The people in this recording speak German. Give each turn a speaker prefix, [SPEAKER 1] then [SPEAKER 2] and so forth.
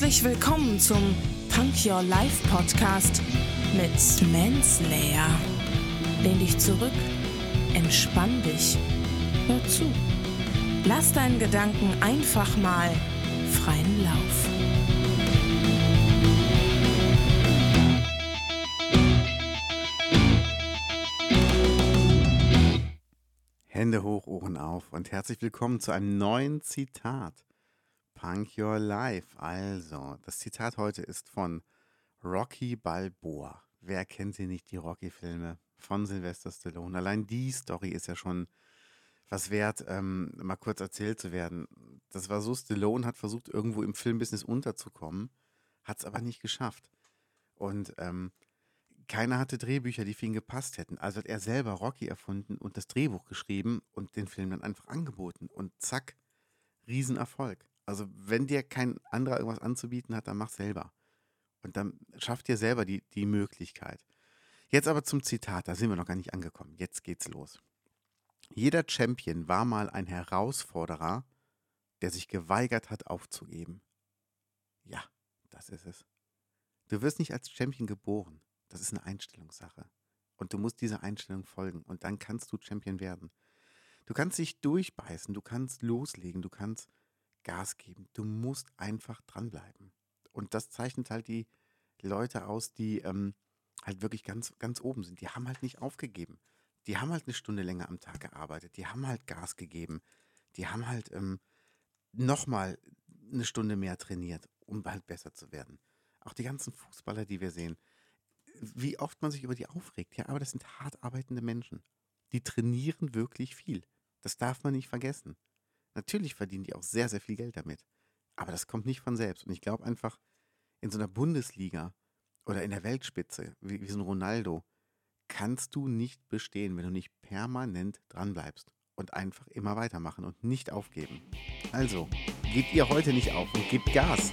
[SPEAKER 1] Herzlich willkommen zum Punk Your Life Podcast mit Manslayer. Lehn dich zurück, entspann dich, hör zu. Lass deinen Gedanken einfach mal freien Lauf.
[SPEAKER 2] Hände hoch, Ohren auf und herzlich willkommen zu einem neuen Zitat. Punk Your Life. Also, das Zitat heute ist von Rocky Balboa. Wer kennt sie nicht, die Rocky-Filme von Sylvester Stallone? Allein die Story ist ja schon was wert, ähm, mal kurz erzählt zu werden. Das war so, Stallone hat versucht, irgendwo im Filmbusiness unterzukommen, hat es aber nicht geschafft. Und ähm, keiner hatte Drehbücher, die für ihn gepasst hätten. Also hat er selber Rocky erfunden und das Drehbuch geschrieben und den Film dann einfach angeboten. Und zack, Riesenerfolg. Also wenn dir kein anderer irgendwas anzubieten hat, dann mach selber. Und dann schafft dir selber die, die Möglichkeit. Jetzt aber zum Zitat, da sind wir noch gar nicht angekommen. Jetzt geht's los. Jeder Champion war mal ein Herausforderer, der sich geweigert hat aufzugeben. Ja, das ist es. Du wirst nicht als Champion geboren. Das ist eine Einstellungssache. Und du musst dieser Einstellung folgen. Und dann kannst du Champion werden. Du kannst dich durchbeißen, du kannst loslegen, du kannst Gas geben. Du musst einfach dranbleiben. Und das zeichnet halt die Leute aus, die ähm, halt wirklich ganz, ganz oben sind. Die haben halt nicht aufgegeben. Die haben halt eine Stunde länger am Tag gearbeitet. Die haben halt Gas gegeben. Die haben halt ähm, nochmal eine Stunde mehr trainiert, um halt besser zu werden. Auch die ganzen Fußballer, die wir sehen, wie oft man sich über die aufregt. Ja, aber das sind hart arbeitende Menschen. Die trainieren wirklich viel. Das darf man nicht vergessen. Natürlich verdienen die auch sehr, sehr viel Geld damit. Aber das kommt nicht von selbst. Und ich glaube einfach, in so einer Bundesliga oder in der Weltspitze, wie, wie so ein Ronaldo, kannst du nicht bestehen, wenn du nicht permanent dranbleibst und einfach immer weitermachen und nicht aufgeben. Also, gebt ihr heute nicht auf und gebt Gas.